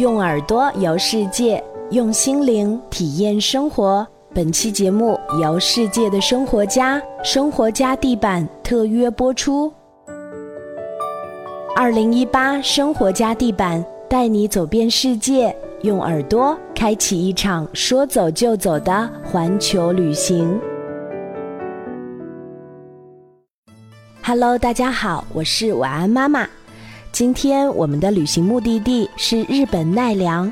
用耳朵游世界，用心灵体验生活。本期节目由世界的生活家生活家地板特约播出。二零一八生活家地板带你走遍世界，用耳朵开启一场说走就走的环球旅行。Hello，大家好，我是晚安妈妈。今天我们的旅行目的地是日本奈良。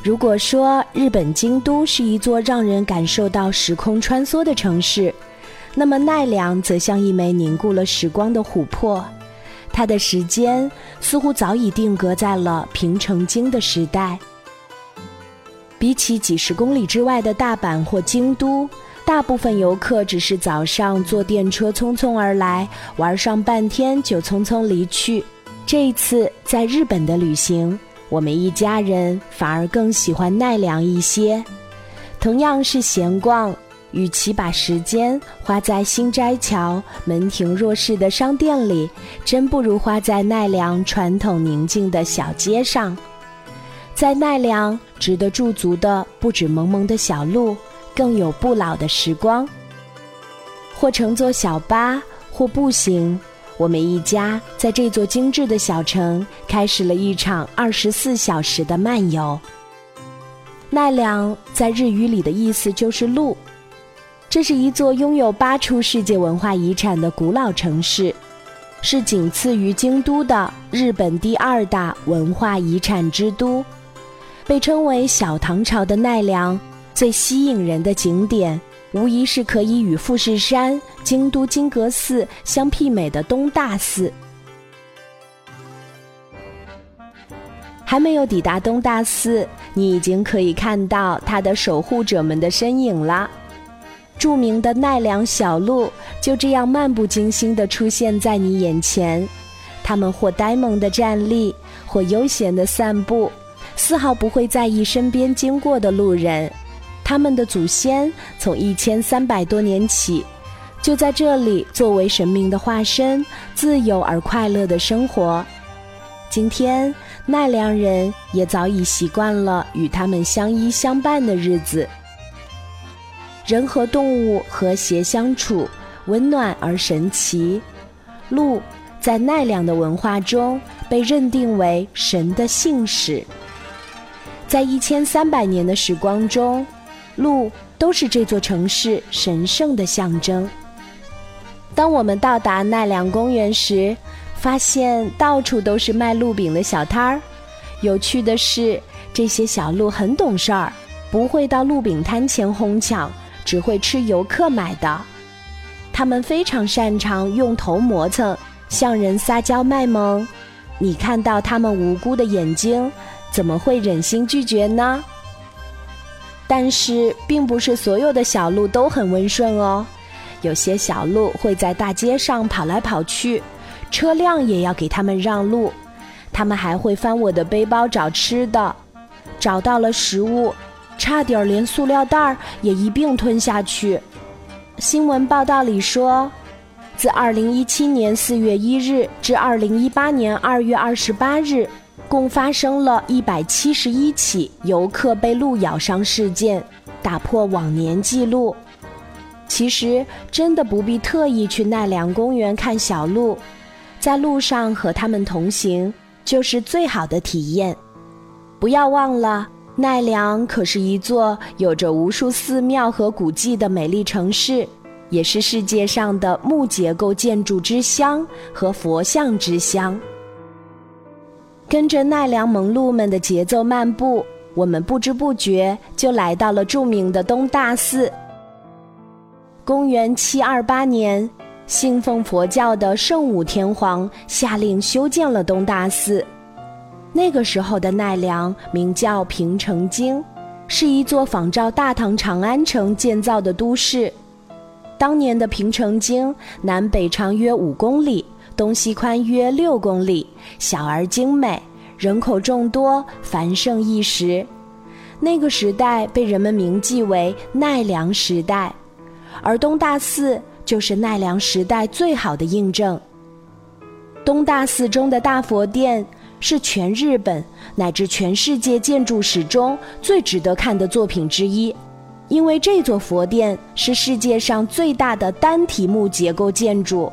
如果说日本京都是一座让人感受到时空穿梭的城市，那么奈良则像一枚凝固了时光的琥珀，它的时间似乎早已定格在了平城京的时代。比起几十公里之外的大阪或京都，大部分游客只是早上坐电车匆匆而来，玩上半天就匆匆离去。这一次在日本的旅行，我们一家人反而更喜欢奈良一些。同样是闲逛，与其把时间花在新斋桥门庭若市的商店里，真不如花在奈良传统宁静的小街上。在奈良，值得驻足的不止蒙蒙的小路，更有不老的时光。或乘坐小巴，或步行。我们一家在这座精致的小城开始了一场二十四小时的漫游。奈良在日语里的意思就是“路”，这是一座拥有八处世界文化遗产的古老城市，是仅次于京都的日本第二大文化遗产之都。被称为小唐朝的奈良，最吸引人的景点。无疑是可以与富士山、京都金阁寺相媲美的东大寺。还没有抵达东大寺，你已经可以看到它的守护者们的身影了。著名的奈良小路就这样漫不经心地出现在你眼前，他们或呆萌地站立，或悠闲地散步，丝毫不会在意身边经过的路人。他们的祖先从一千三百多年起，就在这里作为神明的化身，自由而快乐的生活。今天奈良人也早已习惯了与他们相依相伴的日子。人和动物和谐相处，温暖而神奇。鹿在奈良的文化中被认定为神的信使。在一千三百年的时光中。鹿都是这座城市神圣的象征。当我们到达奈良公园时，发现到处都是卖鹿饼的小摊儿。有趣的是，这些小鹿很懂事儿，不会到鹿饼摊前哄抢，只会吃游客买的。它们非常擅长用头磨蹭，向人撒娇卖萌。你看到它们无辜的眼睛，怎么会忍心拒绝呢？但是，并不是所有的小鹿都很温顺哦。有些小鹿会在大街上跑来跑去，车辆也要给他们让路。他们还会翻我的背包找吃的，找到了食物，差点连塑料袋儿也一并吞下去。新闻报道里说，自2017年4月1日至2018年2月28日。共发生了一百七十一起游客被鹿咬伤事件，打破往年记录。其实真的不必特意去奈良公园看小鹿，在路上和他们同行就是最好的体验。不要忘了，奈良可是一座有着无数寺庙和古迹的美丽城市，也是世界上的木结构建筑之乡和佛像之乡。跟着奈良萌鹿们的节奏漫步，我们不知不觉就来到了著名的东大寺。公元七二八年，信奉佛教的圣武天皇下令修建了东大寺。那个时候的奈良名叫平城京，是一座仿照大唐长安城建造的都市。当年的平城京南北长约五公里。东西宽约六公里，小而精美，人口众多，繁盛一时。那个时代被人们铭记为奈良时代，而东大寺就是奈良时代最好的印证。东大寺中的大佛殿是全日本乃至全世界建筑史中最值得看的作品之一，因为这座佛殿是世界上最大的单体木结构建筑。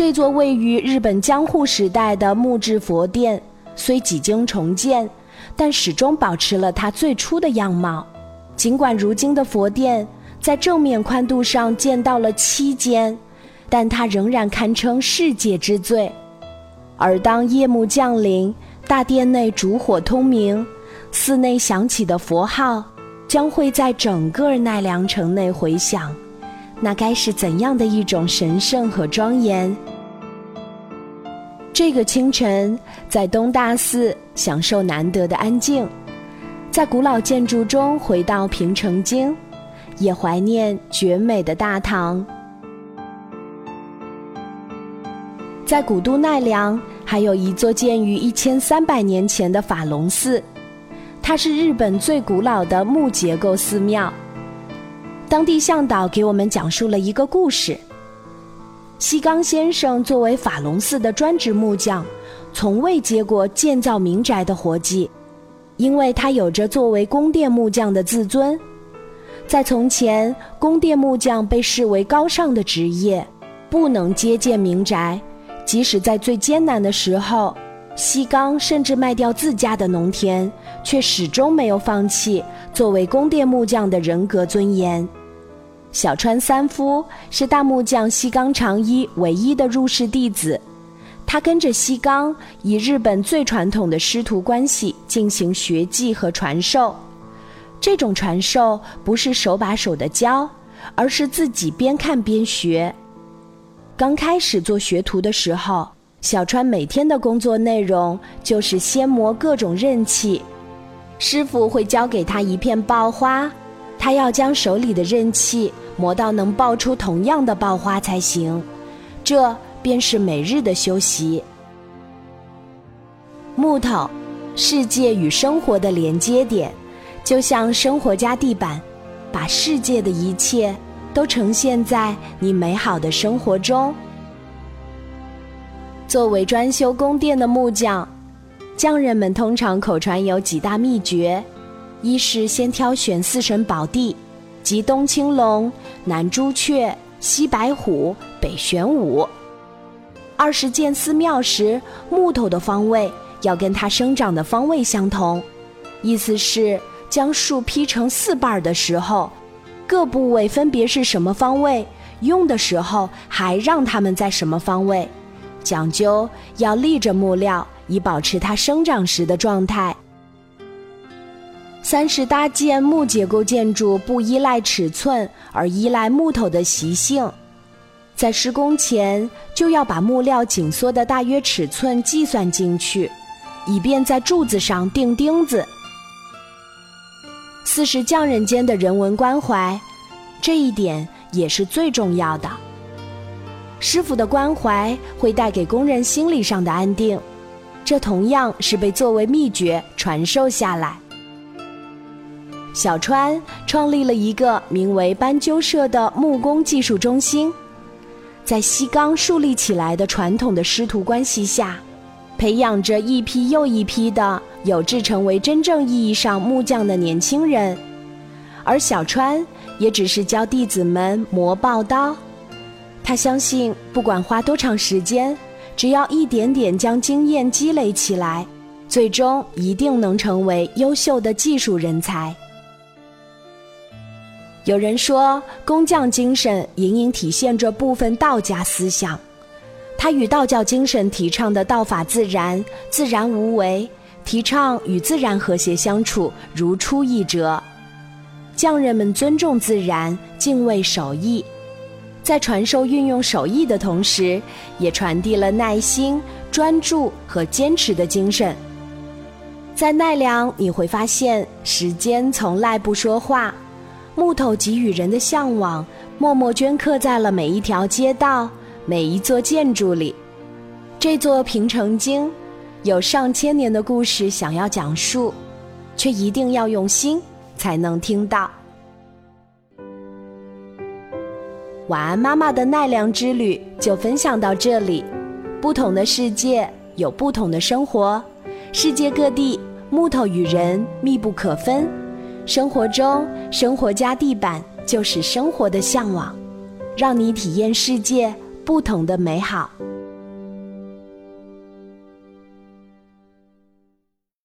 这座位于日本江户时代的木质佛殿，虽几经重建，但始终保持了它最初的样貌。尽管如今的佛殿在正面宽度上建到了七间，但它仍然堪称世界之最。而当夜幕降临，大殿内烛火通明，寺内响起的佛号将会在整个奈良城内回响，那该是怎样的一种神圣和庄严！这个清晨，在东大寺享受难得的安静，在古老建筑中回到平城京，也怀念绝美的大唐。在古都奈良，还有一座建于一千三百年前的法隆寺，它是日本最古老的木结构寺庙。当地向导给我们讲述了一个故事：西冈先生作为法隆寺的专职木匠，从未接过建造民宅的活计，因为他有着作为宫殿木匠的自尊。在从前，宫殿木匠被视为高尚的职业，不能接建民宅。即使在最艰难的时候，西冈甚至卖掉自家的农田，却始终没有放弃作为宫殿木匠的人格尊严。小川三夫是大木匠西冈长一唯一的入室弟子，他跟着西冈以日本最传统的师徒关系进行学技和传授。这种传授不是手把手的教，而是自己边看边学。刚开始做学徒的时候，小川每天的工作内容就是先磨各种刃器。师傅会教给他一片爆花，他要将手里的刃器磨到能爆出同样的爆花才行。这便是每日的修习。木头，世界与生活的连接点，就像生活家地板，把世界的一切。都呈现在你美好的生活中。作为专修宫殿的木匠，匠人们通常口传有几大秘诀：一是先挑选四神宝地，即东青龙、南朱雀、西白虎、北玄武；二是建寺庙时，木头的方位要跟它生长的方位相同，意思是将树劈成四瓣的时候。各部位分别是什么方位？用的时候还让它们在什么方位？讲究要立着木料，以保持它生长时的状态。三是搭建木结构建筑不依赖尺寸，而依赖木头的习性，在施工前就要把木料紧缩的大约尺寸计算进去，以便在柱子上钉钉子。四是匠人间的人文关怀，这一点也是最重要的。师傅的关怀会带给工人心理上的安定，这同样是被作为秘诀传授下来。小川创立了一个名为斑鸠社的木工技术中心，在西冈树立起来的传统的师徒关系下。培养着一批又一批的有志成为真正意义上木匠的年轻人，而小川也只是教弟子们磨刨刀。他相信，不管花多长时间，只要一点点将经验积累起来，最终一定能成为优秀的技术人才。有人说，工匠精神隐隐体现着部分道家思想。他与道教精神提倡的“道法自然，自然无为”，提倡与自然和谐相处，如出一辙。匠人们尊重自然，敬畏手艺，在传授运用手艺的同时，也传递了耐心、专注和坚持的精神。在奈良，你会发现时间从来不说话，木头给予人的向往，默默镌刻在了每一条街道。每一座建筑里，这座平城京有上千年的故事想要讲述，却一定要用心才能听到。晚安，妈妈的奈良之旅就分享到这里。不同的世界，有不同的生活。世界各地，木头与人密不可分。生活中，生活加地板就是生活的向往，让你体验世界不同的美好。